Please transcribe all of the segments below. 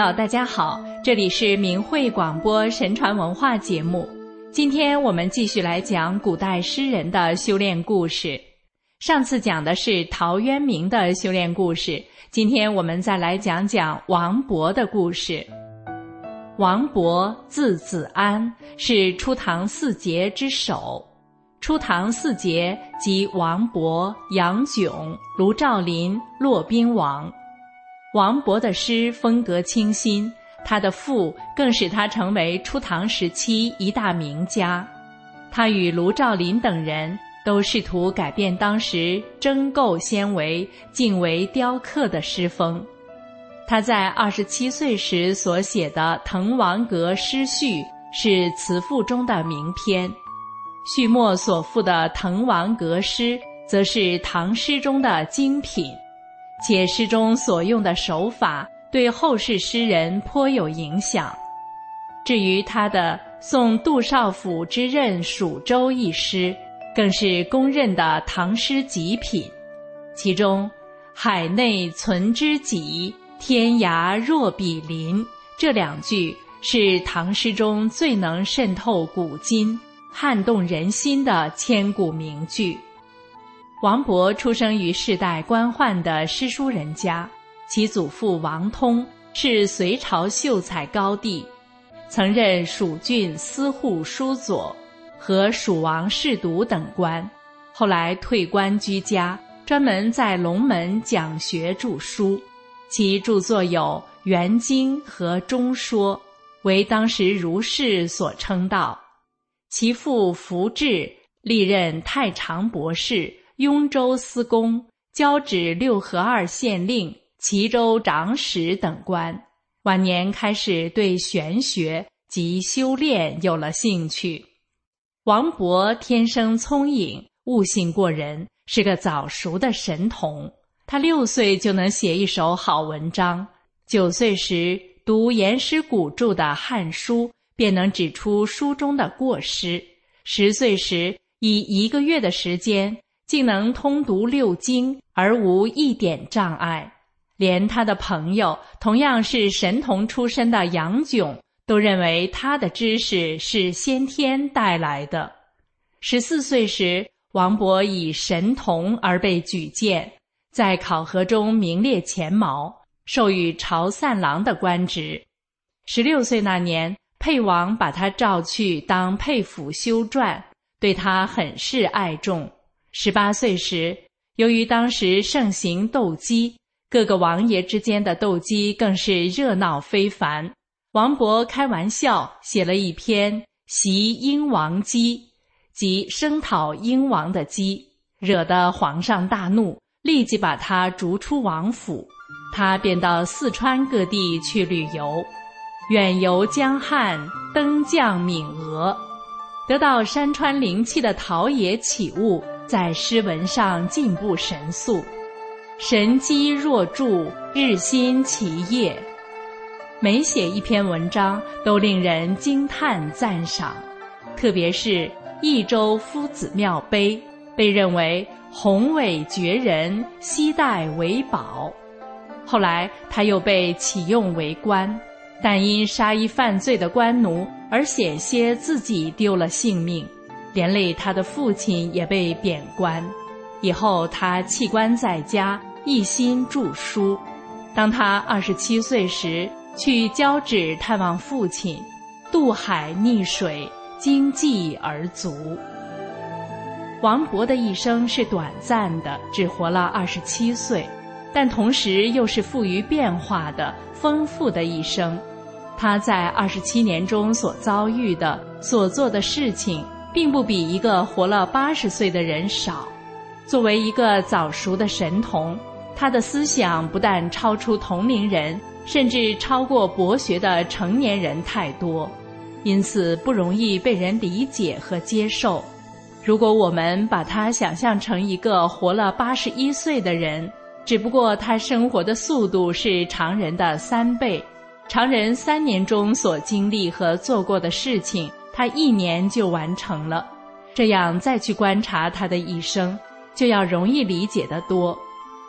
大家好，这里是明慧广播神传文化节目。今天我们继续来讲古代诗人的修炼故事。上次讲的是陶渊明的修炼故事，今天我们再来讲讲王勃的故事。王勃字子安，是初唐四杰之首。初唐四杰即王勃、杨炯、卢照邻、骆宾王。王勃的诗风格清新，他的赋更使他成为初唐时期一大名家。他与卢照邻等人都试图改变当时征构纤维、敬为雕刻的诗风。他在二十七岁时所写的《滕王阁诗序》是词赋中的名篇，序末所赋的《滕王阁诗》则是唐诗中的精品。且诗中所用的手法对后世诗人颇有影响。至于他的《送杜少府之任蜀州》一诗，更是公认的唐诗极品。其中“海内存知己，天涯若比邻”这两句是唐诗中最能渗透古今、撼动人心的千古名句。王勃出生于世代官宦的诗书人家，其祖父王通是隋朝秀才高第，曾任蜀郡司户书佐和蜀王侍读等官，后来退官居家，专门在龙门讲学著书。其著作有《元经》和《中说》，为当时儒士所称道。其父福至历任太常博士。雍州司功、交趾六合二县令、齐州长史等官，晚年开始对玄学及修炼有了兴趣。王勃天生聪颖，悟性过人，是个早熟的神童。他六岁就能写一首好文章，九岁时读颜师古著的《汉书》，便能指出书中的过失。十岁时，以一个月的时间。竟能通读六经而无一点障碍，连他的朋友同样是神童出身的杨炯都认为他的知识是先天带来的。十四岁时，王勃以神童而被举荐，在考核中名列前茅，授予朝散郎的官职。十六岁那年，沛王把他召去当沛府修撰，对他很是爱重。十八岁时，由于当时盛行斗鸡，各个王爷之间的斗鸡更是热闹非凡。王勃开玩笑写了一篇《袭英王鸡》，即声讨英王的鸡，惹得皇上大怒，立即把他逐出王府。他便到四川各地去旅游，远游江汉，登降闽俄，得到山川灵气的陶冶启悟。在诗文上进步神速，神机若铸，日新其业。每写一篇文章，都令人惊叹赞赏。特别是《益州夫子庙碑》，被认为宏伟绝人，惜代为宝。后来他又被启用为官，但因杀一犯罪的官奴，而险些自己丢了性命。连累他的父亲也被贬官，以后他弃官在家，一心著书。当他二十七岁时，去交趾探望父亲，渡海溺水，经济而卒。王勃的一生是短暂的，只活了二十七岁，但同时又是富于变化的、丰富的一生。他在二十七年中所遭遇的、所做的事情。并不比一个活了八十岁的人少。作为一个早熟的神童，他的思想不但超出同龄人，甚至超过博学的成年人太多，因此不容易被人理解和接受。如果我们把他想象成一个活了八十一岁的人，只不过他生活的速度是常人的三倍，常人三年中所经历和做过的事情。他一年就完成了，这样再去观察他的一生，就要容易理解得多。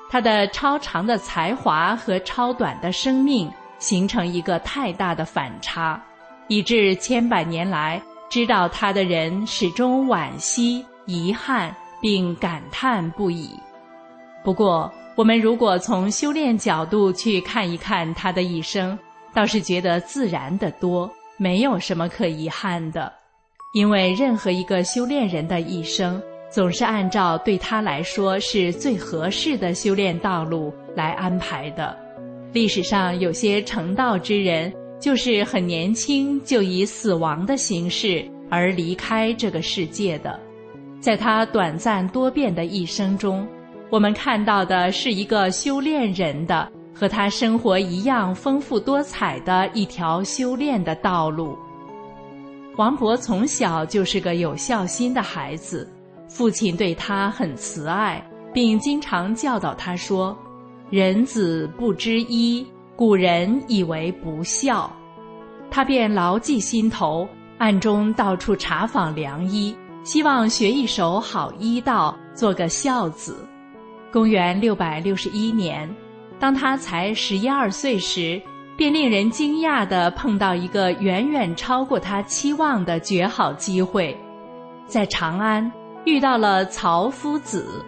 他的超长的才华和超短的生命，形成一个太大的反差，以致千百年来知道他的人始终惋惜、遗憾并感叹不已。不过，我们如果从修炼角度去看一看他的一生，倒是觉得自然的多，没有什么可遗憾的。因为任何一个修炼人的一生，总是按照对他来说是最合适的修炼道路来安排的。历史上有些成道之人，就是很年轻就以死亡的形式而离开这个世界的。在他短暂多变的一生中，我们看到的是一个修炼人的和他生活一样丰富多彩的一条修炼的道路。王勃从小就是个有孝心的孩子，父亲对他很慈爱，并经常教导他说：“人子不知医，古人以为不孝。”他便牢记心头，暗中到处查访良医，希望学一手好医道，做个孝子。公元六百六十一年，当他才十一二岁时。便令人惊讶地碰到一个远远超过他期望的绝好机会，在长安遇到了曹夫子。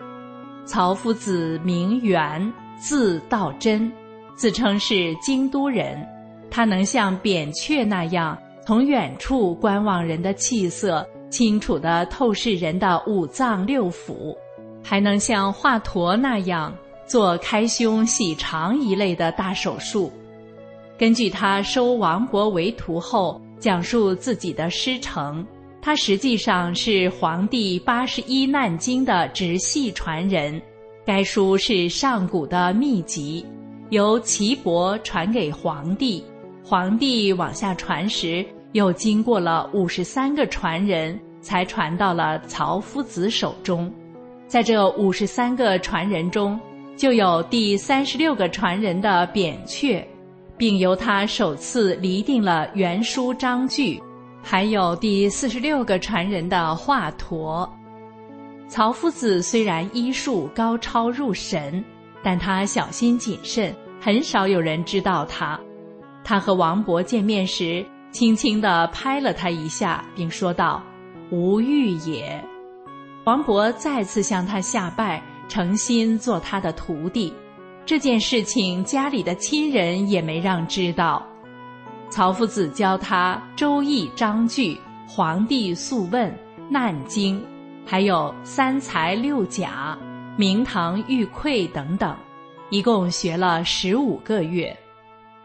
曹夫子名元，字道真，自称是京都人。他能像扁鹊那样从远处观望人的气色，清楚地透视人的五脏六腑，还能像华佗那样做开胸洗肠一类的大手术。根据他收王勃为徒后讲述自己的师承，他实际上是黄帝八十一难经的直系传人。该书是上古的秘籍，由岐伯传给黄帝，黄帝往下传时，又经过了五十三个传人，才传到了曹夫子手中。在这五十三个传人中，就有第三十六个传人的扁鹊。并由他首次厘定了原书章句，还有第四十六个传人的华佗。曹夫子虽然医术高超入神，但他小心谨慎，很少有人知道他。他和王勃见面时，轻轻地拍了他一下，并说道：“无欲也。”王勃再次向他下拜，诚心做他的徒弟。这件事情家里的亲人也没让知道。曹夫子教他《周易》章句、《黄帝素问》、《难经》，还有三才六甲、明堂玉匮等等，一共学了十五个月。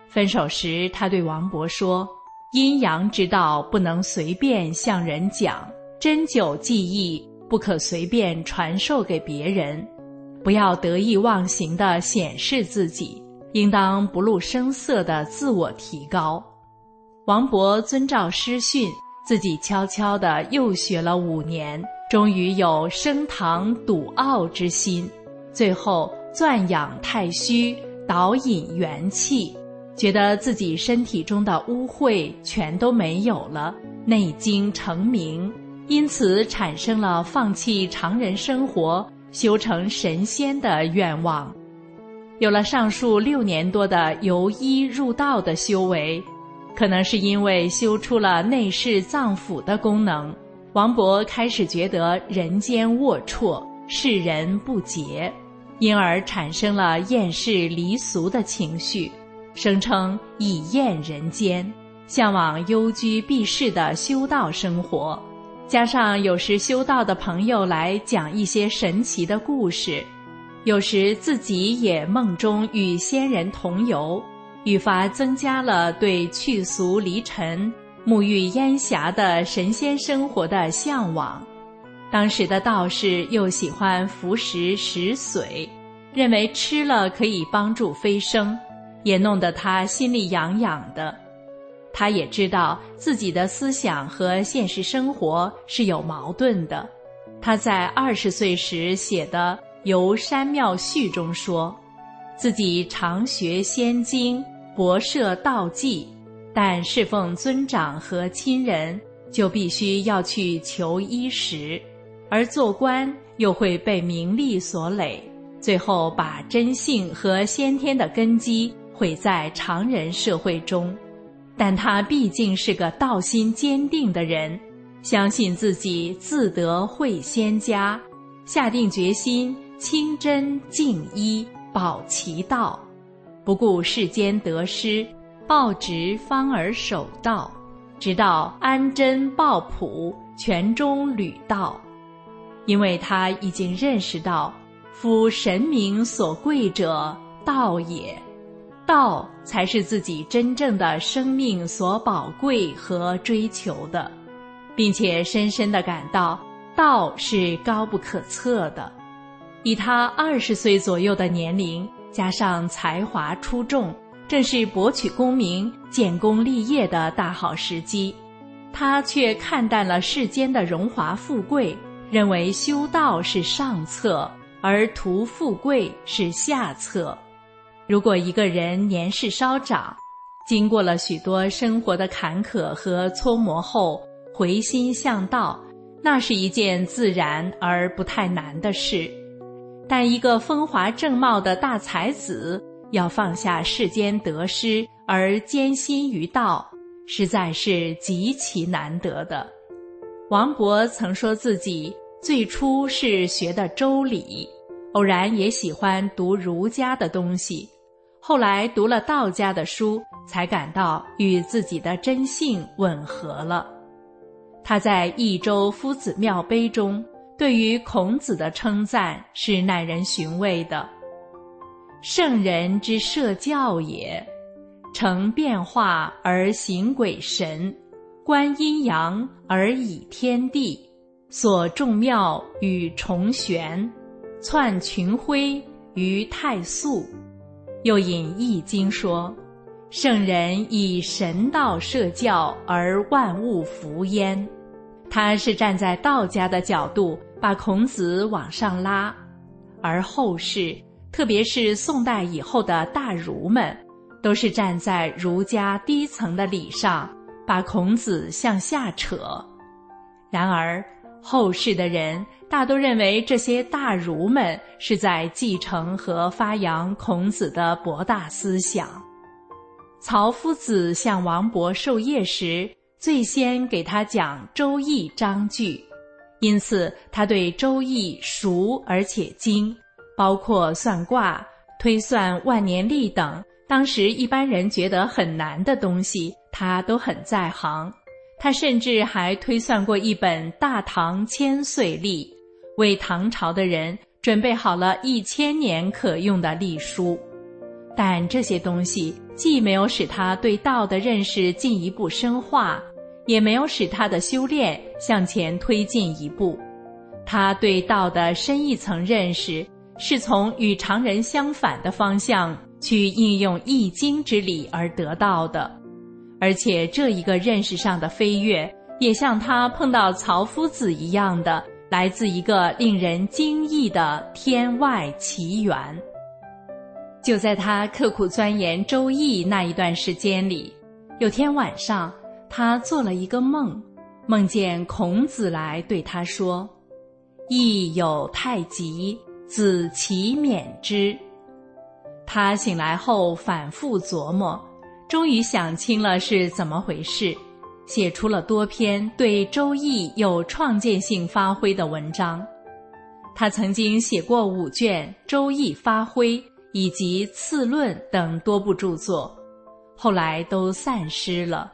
分手时，他对王勃说：“阴阳之道不能随便向人讲，针灸技艺不可随便传授给别人。”不要得意忘形地显示自己，应当不露声色地自我提高。王勃遵照师训，自己悄悄地又学了五年，终于有升堂笃傲之心。最后钻养太虚，导引元气，觉得自己身体中的污秽全都没有了，内经成名，因此产生了放弃常人生活。修成神仙的愿望，有了上述六年多的由医入道的修为，可能是因为修出了内视脏腑的功能，王勃开始觉得人间龌龊，世人不洁，因而产生了厌世离俗的情绪，声称以厌人间，向往幽居避世的修道生活。加上有时修道的朋友来讲一些神奇的故事，有时自己也梦中与仙人同游，愈发增加了对去俗离尘、沐浴烟霞的神仙生活的向往。当时的道士又喜欢服食石髓，认为吃了可以帮助飞升，也弄得他心里痒痒的。他也知道自己的思想和现实生活是有矛盾的。他在二十岁时写的《游山庙序》中说，自己常学仙经，博涉道迹，但侍奉尊长和亲人，就必须要去求衣食；而做官又会被名利所累，最后把真性和先天的根基毁在常人社会中。但他毕竟是个道心坚定的人，相信自己自得会仙家，下定决心清真静一保其道，不顾世间得失，抱直方而守道，直到安贞抱朴，全中履道。因为他已经认识到，夫神明所贵者，道也。道才是自己真正的生命所宝贵和追求的，并且深深的感到道是高不可测的。以他二十岁左右的年龄，加上才华出众，正是博取功名、建功立业的大好时机。他却看淡了世间的荣华富贵，认为修道是上策，而图富贵是下策。如果一个人年事稍长，经过了许多生活的坎坷和搓磨后回心向道，那是一件自然而不太难的事。但一个风华正茂的大才子要放下世间得失而坚心于道，实在是极其难得的。王勃曾说自己最初是学的周礼，偶然也喜欢读儒家的东西。后来读了道家的书，才感到与自己的真性吻合了。他在《益州夫子庙碑》中对于孔子的称赞是耐人寻味的：“圣人之设教也，成变化而行鬼神，观阴阳而以天地，所众妙与重玄，窜群辉于太素。”又引《易经》说：“圣人以神道设教，而万物服焉。”他是站在道家的角度把孔子往上拉，而后世，特别是宋代以后的大儒们，都是站在儒家低层的礼上，把孔子向下扯。然而，后世的人。大都认为这些大儒们是在继承和发扬孔子的博大思想。曹夫子向王勃授业时，最先给他讲《周易》章句，因此他对《周易》熟而且精，包括算卦、推算万年历等当时一般人觉得很难的东西，他都很在行。他甚至还推算过一本《大唐千岁历》。为唐朝的人准备好了一千年可用的历书，但这些东西既没有使他对道的认识进一步深化，也没有使他的修炼向前推进一步。他对道的深一层认识，是从与常人相反的方向去应用《易经》之理而得到的，而且这一个认识上的飞跃，也像他碰到曹夫子一样的。来自一个令人惊异的天外奇缘。就在他刻苦钻研《周易》那一段时间里，有天晚上，他做了一个梦，梦见孔子来对他说：“亦有太极，子其免之。”他醒来后反复琢磨，终于想清了是怎么回事。写出了多篇对《周易》有创建性发挥的文章。他曾经写过五卷《周易发挥》以及《次论》等多部著作，后来都散失了。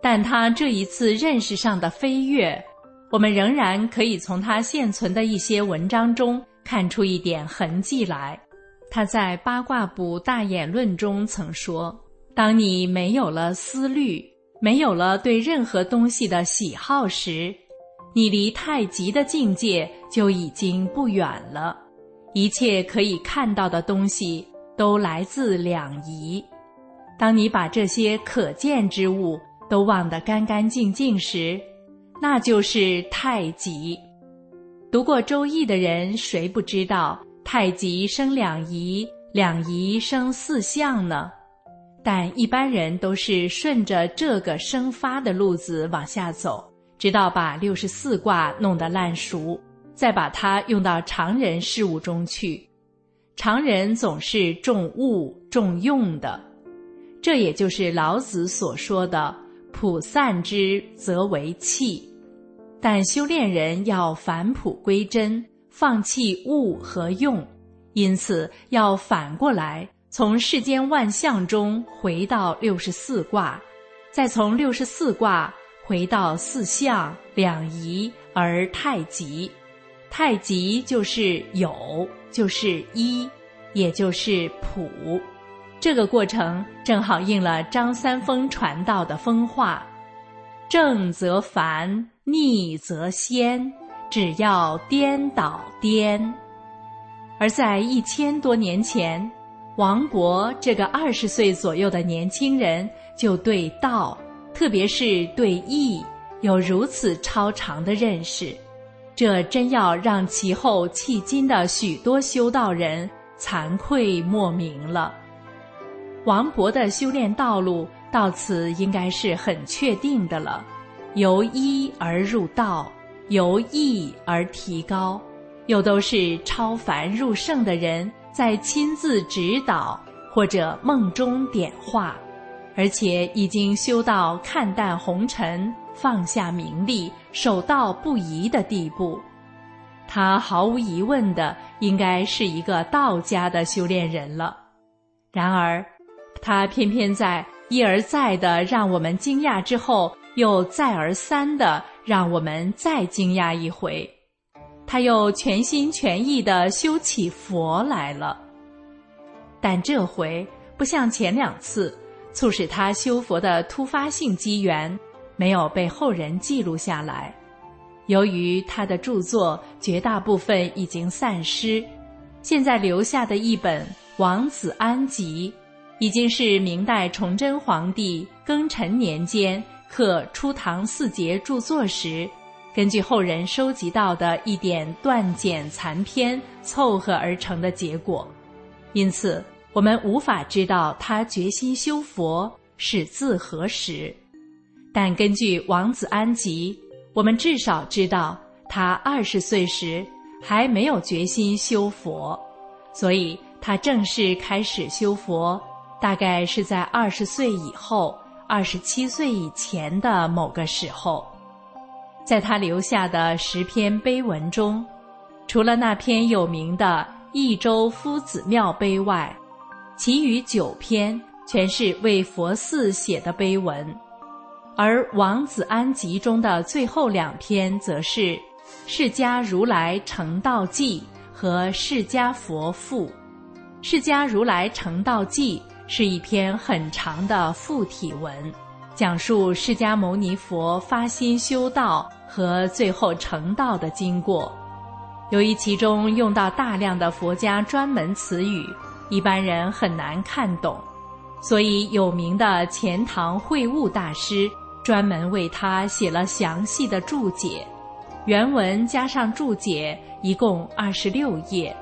但他这一次认识上的飞跃，我们仍然可以从他现存的一些文章中看出一点痕迹来。他在《八卦卜大演论》中曾说：“当你没有了思虑。”没有了对任何东西的喜好时，你离太极的境界就已经不远了。一切可以看到的东西都来自两仪。当你把这些可见之物都忘得干干净净时，那就是太极。读过《周易》的人，谁不知道太极生两仪，两仪生四象呢？但一般人都是顺着这个生发的路子往下走，直到把六十四卦弄得烂熟，再把它用到常人事物中去。常人总是重物重用的，这也就是老子所说的“普散之，则为器”。但修炼人要返璞归真，放弃物和用，因此要反过来，从世间万象中回到六十四卦，再从六十四卦回到四象两仪而太极。太极就是有，就是一，也就是普。这个过程正好应了张三丰传道的风话：正则繁，逆则仙，只要颠倒颠。而在一千多年前，王勃这个二十岁左右的年轻人就对道，特别是对义，有如此超长的认识。这真要让其后迄今的许多修道人惭愧莫名了。王勃的修炼道路到此应该是很确定的了，由一而入道，由义而提高，又都是超凡入圣的人在亲自指导或者梦中点化，而且已经修到看淡红尘。放下名利，守道不移的地步，他毫无疑问的应该是一个道家的修炼人了。然而，他偏偏在一而再的让我们惊讶之后，又再而三的让我们再惊讶一回。他又全心全意的修起佛来了。但这回不像前两次，促使他修佛的突发性机缘。没有被后人记录下来，由于他的著作绝大部分已经散失，现在留下的一本《王子安集》，已经是明代崇祯皇帝庚辰年间刻初唐四杰著作时，根据后人收集到的一点断简残篇凑合而成的结果，因此我们无法知道他决心修佛是自何时。但根据《王子安集》，我们至少知道他二十岁时还没有决心修佛，所以他正式开始修佛，大概是在二十岁以后、二十七岁以前的某个时候。在他留下的十篇碑文中，除了那篇有名的《益州夫子庙碑》外，其余九篇全是为佛寺写的碑文。而《王子安集》中的最后两篇，则是《释迦如来成道记》和《释迦佛赋》。《释迦如来成道记》是一篇很长的附体文，讲述释迦牟尼佛发心修道和最后成道的经过。由于其中用到大量的佛家专门词语，一般人很难看懂，所以有名的钱塘会悟大师。专门为他写了详细的注解，原文加上注解，一共二十六页。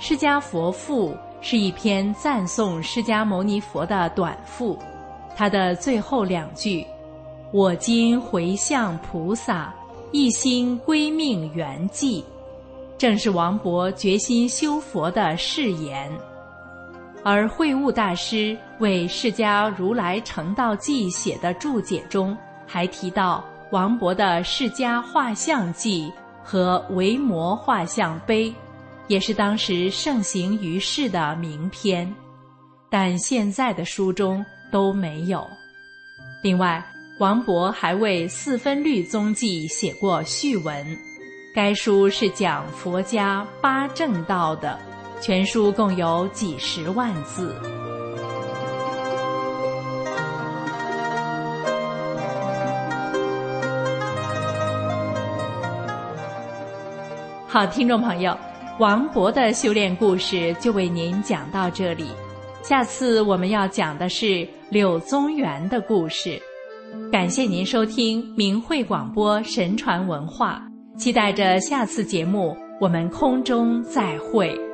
《释迦佛赋》是一篇赞颂释迦牟尼佛的短赋，他的最后两句：“我今回向菩萨，一心归命圆寂”，正是王勃决心修佛的誓言。而慧悟大师为《释迦如来成道记》写的注解中，还提到王勃的《释迦画像记》和《维摩画像碑》，也是当时盛行于世的名篇，但现在的书中都没有。另外，王勃还为《四分律宗记》写过序文，该书是讲佛家八正道的。全书共有几十万字。好，听众朋友，王勃的修炼故事就为您讲到这里。下次我们要讲的是柳宗元的故事。感谢您收听明慧广播神传文化，期待着下次节目我们空中再会。